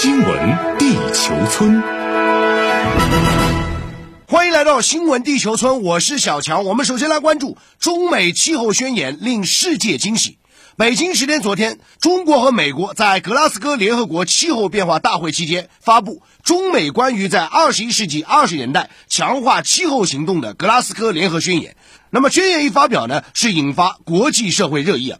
新闻地球村，欢迎来到新闻地球村，我是小强。我们首先来关注中美气候宣言令世界惊喜。北京时间昨天，中国和美国在格拉斯哥联合国气候变化大会期间发布中美关于在二十一世纪二十年代强化气候行动的格拉斯哥联合宣言。那么宣言一发表呢，是引发国际社会热议啊。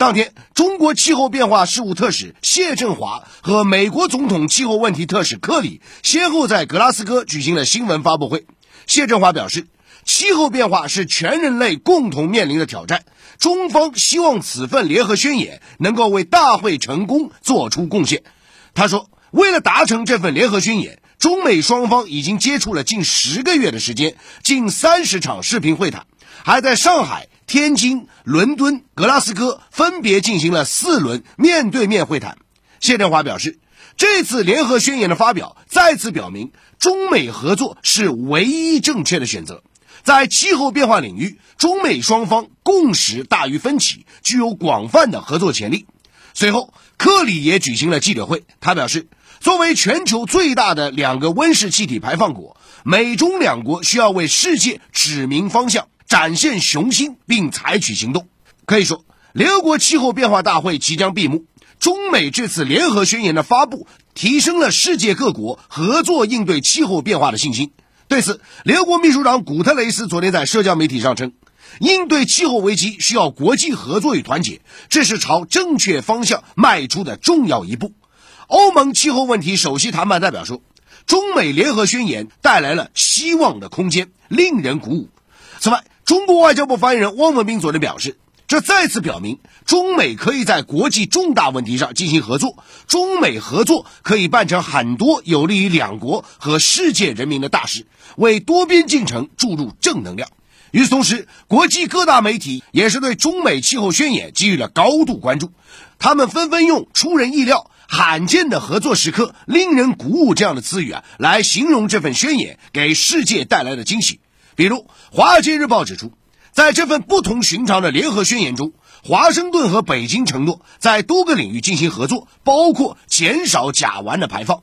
当天，中国气候变化事务特使谢振华和美国总统气候问题特使克里先后在格拉斯哥举行了新闻发布会。谢振华表示，气候变化是全人类共同面临的挑战，中方希望此份联合宣言能够为大会成功做出贡献。他说，为了达成这份联合宣言，中美双方已经接触了近十个月的时间，近三十场视频会谈，还在上海。天津、伦敦、格拉斯哥分别进行了四轮面对面会谈。谢振华表示，这次联合宣言的发表再次表明，中美合作是唯一正确的选择。在气候变化领域，中美双方共识大于分歧，具有广泛的合作潜力。随后，克里也举行了记者会，他表示，作为全球最大的两个温室气体排放国，美中两国需要为世界指明方向。展现雄心并采取行动，可以说，联合国气候变化大会即将闭幕。中美这次联合宣言的发布，提升了世界各国合作应对气候变化的信心。对此，联合国秘书长古特雷斯昨天在社交媒体上称，应对气候危机需要国际合作与团结，这是朝正确方向迈出的重要一步。欧盟气候问题首席谈判代表说，中美联合宣言带来了希望的空间，令人鼓舞。此外，中国外交部发言人汪文斌昨天表示，这再次表明中美可以在国际重大问题上进行合作，中美合作可以办成很多有利于两国和世界人民的大事，为多边进程注入正能量。与此同时，国际各大媒体也是对中美气候宣言给予了高度关注，他们纷纷用出人意料、罕见的合作时刻、令人鼓舞这样的词语啊，来形容这份宣言给世界带来的惊喜。比如，《华尔街日报》指出，在这份不同寻常的联合宣言中，华盛顿和北京承诺在多个领域进行合作，包括减少甲烷的排放。《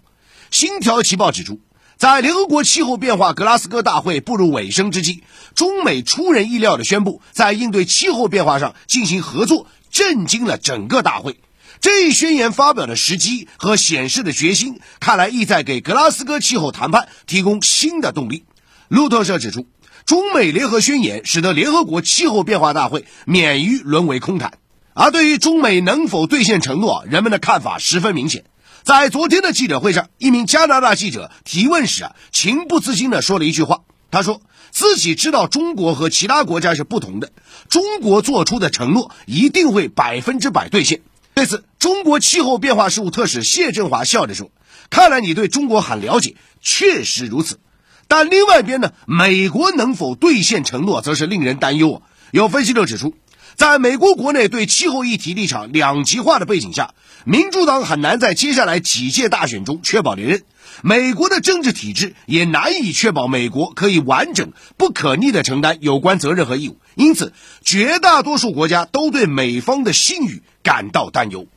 星条旗报》指出，在联合国气候变化格拉斯哥大会步入尾声之际，中美出人意料地宣布在应对气候变化上进行合作，震惊了整个大会。这一宣言发表的时机和显示的决心，看来意在给格拉斯哥气候谈判提供新的动力。路透社指出。中美联合宣言使得联合国气候变化大会免于沦为空谈，而对于中美能否兑现承诺，人们的看法十分明显。在昨天的记者会上，一名加拿大记者提问时啊，情不自禁地说了一句话：“他说自己知道中国和其他国家是不同的，中国做出的承诺一定会百分之百兑现。”对此，中国气候变化事务特使谢振华笑着说：“看来你对中国很了解，确实如此。”但另外一边呢，美国能否兑现承诺，则是令人担忧啊。有分析者指出，在美国国内对气候议题立场两极化的背景下，民主党很难在接下来几届大选中确保连任。美国的政治体制也难以确保美国可以完整、不可逆地承担有关责任和义务。因此，绝大多数国家都对美方的信誉感到担忧。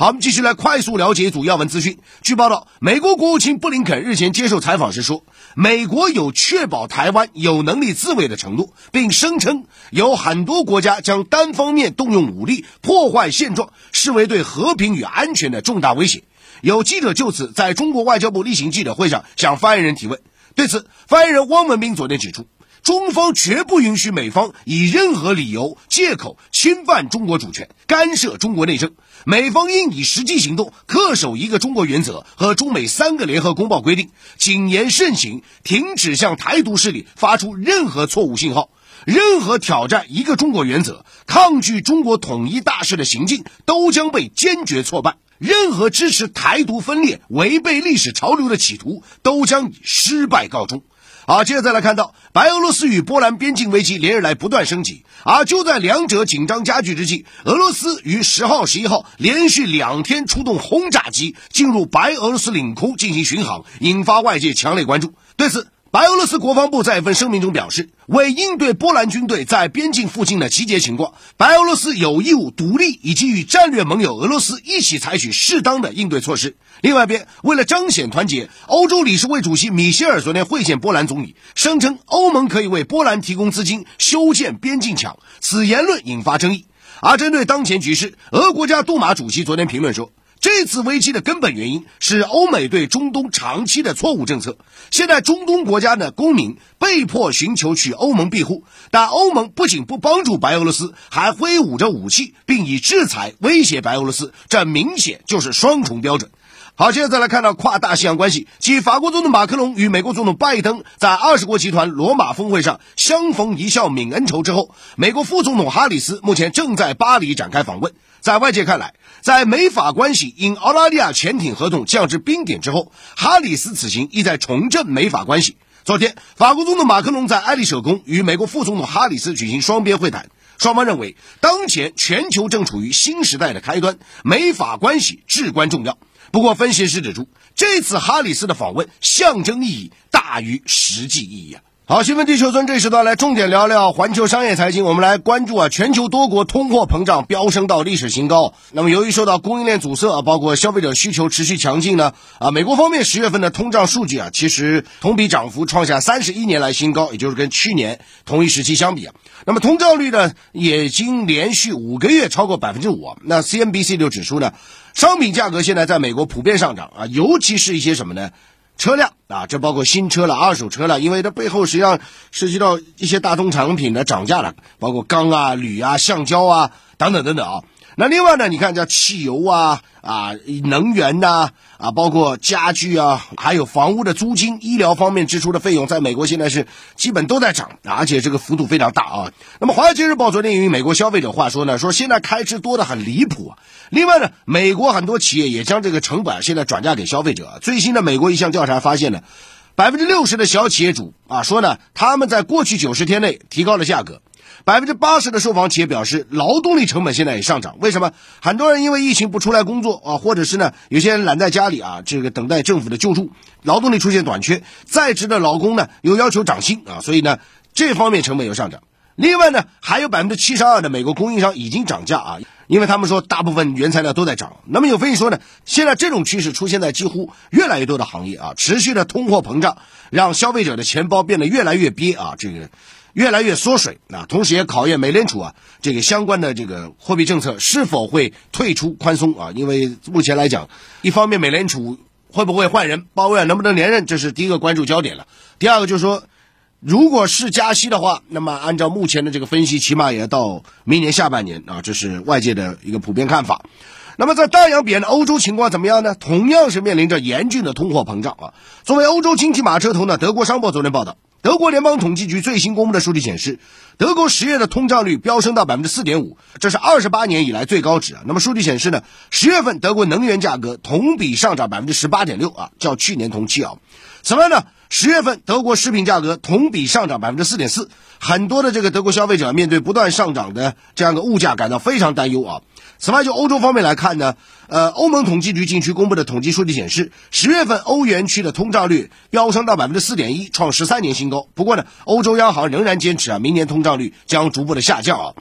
好，我们继续来快速了解一组要闻资讯。据报道，美国国务卿布林肯日前接受采访时说，美国有确保台湾有能力自卫的承诺，并声称有很多国家将单方面动用武力破坏现状视为对和平与安全的重大威胁。有记者就此在中国外交部例行记者会上向发言人提问，对此，发言人汪文斌昨天指出，中方绝不允许美方以任何理由、借口侵犯中国主权、干涉中国内政。美方应以实际行动恪守一个中国原则和中美三个联合公报规定，谨言慎行，停止向台独势力发出任何错误信号。任何挑战一个中国原则、抗拒中国统一大势的行径，都将被坚决挫败。任何支持台独分裂、违背历史潮流的企图，都将以失败告终。好，接着再来看到，白俄罗斯与波兰边境危机连日来不断升级，而就在两者紧张加剧之际，俄罗斯于十号、十一号连续两天出动轰炸机进入白俄罗斯领空进行巡航，引发外界强烈关注。对此，白俄罗斯国防部在一份声明中表示，为应对波兰军队在边境附近的集结情况，白俄罗斯有义务独立以及与战略盟友俄罗斯一起采取适当的应对措施。另外一边，为了彰显团结，欧洲理事会主席米歇尔昨天会见波兰总理，声称欧盟可以为波兰提供资金修建边境墙。此言论引发争议。而针对当前局势，俄国家杜马主席昨天评论说。这次危机的根本原因是欧美对中东长期的错误政策。现在中东国家的公民被迫寻求去欧盟庇护，但欧盟不仅不帮助白俄罗斯，还挥舞着武器，并以制裁威胁白俄罗斯，这明显就是双重标准。好，接着再来看到跨大西洋关系，继法国总统马克龙与美国总统拜登在二十国集团罗马峰会上相逢一笑泯恩仇之后，美国副总统哈里斯目前正在巴黎展开访问。在外界看来，在美法关系因澳大利亚潜艇合同降至冰点之后，哈里斯此行意在重振美法关系。昨天，法国总统马克龙在爱丽舍宫与美国副总统哈里斯举行双边会谈，双方认为当前全球正处于新时代的开端，美法关系至关重要。不过，分析师指出，这次哈里斯的访问象征意义大于实际意义啊。好，新闻地球村这时段来重点聊聊环球商业财经。我们来关注啊，全球多国通货膨胀飙升到历史新高。那么，由于受到供应链阻塞啊，包括消费者需求持续强劲呢，啊，美国方面十月份的通胀数据啊，其实同比涨幅创下三十一年来新高，也就是跟去年同一时期相比啊，那么通胀率呢，已经连续五个月超过百分之五。那 CNBC 就指出呢，商品价格现在在美国普遍上涨啊，尤其是一些什么呢？车辆啊，这包括新车了、二手车了，因为这背后实际上涉及到一些大宗产品的涨价了，包括钢啊、铝啊、橡胶啊等等等等啊。那另外呢，你看叫汽油啊啊，能源呐啊，包括家具啊，还有房屋的租金、医疗方面支出的费用，在美国现在是基本都在涨，而且这个幅度非常大啊。那么《华尔街日报》昨天与美国消费者话说呢，说现在开支多的很离谱。另外呢，美国很多企业也将这个成本现在转嫁给消费者。最新的美国一项调查发现呢，百分之六十的小企业主啊说呢，他们在过去九十天内提高了价格。百分之八十的受访企业表示，劳动力成本现在也上涨。为什么？很多人因为疫情不出来工作啊，或者是呢，有些人懒在家里啊，这个等待政府的救助，劳动力出现短缺，在职的劳工呢又要求涨薪啊，所以呢，这方面成本有上涨。另外呢，还有百分之七十二的美国供应商已经涨价啊，因为他们说大部分原材料都在涨。那么有分析说呢，现在这种趋势出现在几乎越来越多的行业啊，持续的通货膨胀让消费者的钱包变得越来越憋啊，这个。越来越缩水啊，同时也考验美联储啊这个相关的这个货币政策是否会退出宽松啊？因为目前来讲，一方面美联储会不会换人，鲍威尔能不能连任，这是第一个关注焦点了。第二个就是说，如果是加息的话，那么按照目前的这个分析，起码也要到明年下半年啊，这是外界的一个普遍看法。那么在大洋彼岸的欧洲情况怎么样呢？同样是面临着严峻的通货膨胀啊。作为欧洲经济马车头呢，德国商报昨天报道。德国联邦统计局最新公布的数据显示，德国十月的通胀率飙升到百分之四点五，这是二十八年以来最高值啊。那么数据显示呢，十月份德国能源价格同比上涨百分之十八点六啊，较去年同期啊。此外呢，十月份德国食品价格同比上涨百分之四点四，很多的这个德国消费者面对不断上涨的这样的物价感到非常担忧啊。此外，就欧洲方面来看呢，呃，欧盟统计局近期公布的统计数据显示，十月份欧元区的通胀率飙升到百分之四点一，创十三年新高。不过呢，欧洲央行仍然坚持啊，明年通胀率将逐步的下降啊。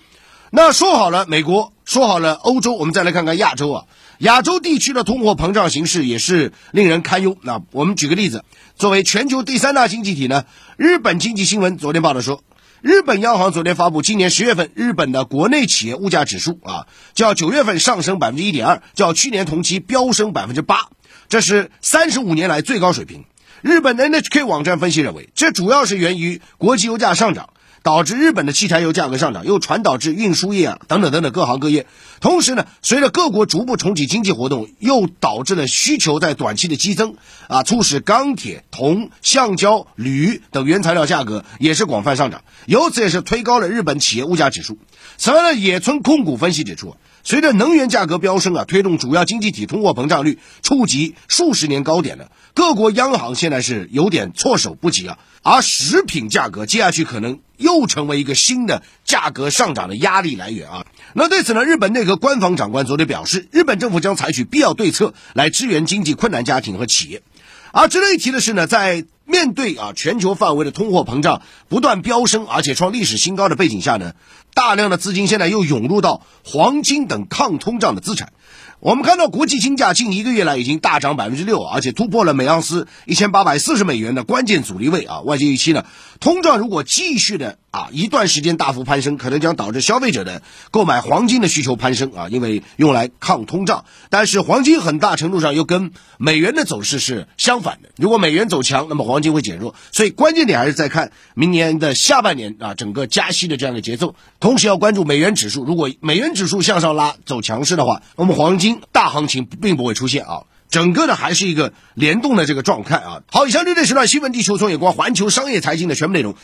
那说好了美国，说好了欧洲，我们再来看看亚洲啊，亚洲地区的通货膨胀形势也是令人堪忧。那我们举个例子，作为全球第三大经济体呢，日本经济新闻昨天报道说。日本央行昨天发布，今年十月份日本的国内企业物价指数啊，较九月份上升百分之一点二，较去年同期飙升百分之八，这是三十五年来最高水平。日本的 NHK 网站分析认为，这主要是源于国际油价上涨。导致日本的汽柴油价格上涨，又传导至运输业啊等等等等各行各业。同时呢，随着各国逐步重启经济活动，又导致了需求在短期的激增啊，促使钢铁、铜、橡胶、铝等原材料价格也是广泛上涨，由此也是推高了日本企业物价指数。此外呢，野村控股分析指出，随着能源价格飙升啊，推动主要经济体通货膨胀率触及数十年高点了，各国央行现在是有点措手不及啊。而食品价格接下去可能又成为一个新的价格上涨的压力来源啊！那对此呢，日本内阁官方长官昨天表示，日本政府将采取必要对策来支援经济困难家庭和企业。而值得一提的是呢，在面对啊全球范围的通货膨胀不断飙升，而且创历史新高的背景下呢，大量的资金现在又涌入到黄金等抗通胀的资产。我们看到国际金价近一个月来已经大涨百分之六，而且突破了每盎司一千八百四十美元的关键阻力位啊！外界预期呢，通胀如果继续的啊一段时间大幅攀升，可能将导致消费者的购买黄金的需求攀升啊，因为用来抗通胀。但是黄金很大程度上又跟美元的走势是相反的，如果美元走强，那么黄金会减弱。所以关键点还是在看明年的下半年啊，整个加息的这样的节奏，同时要关注美元指数。如果美元指数向上拉走强势的话，那么黄金。大行情并不会出现啊，整个的还是一个联动的这个状态啊。好，以上这对时段新闻地球村有关环球商业财经的全部内容。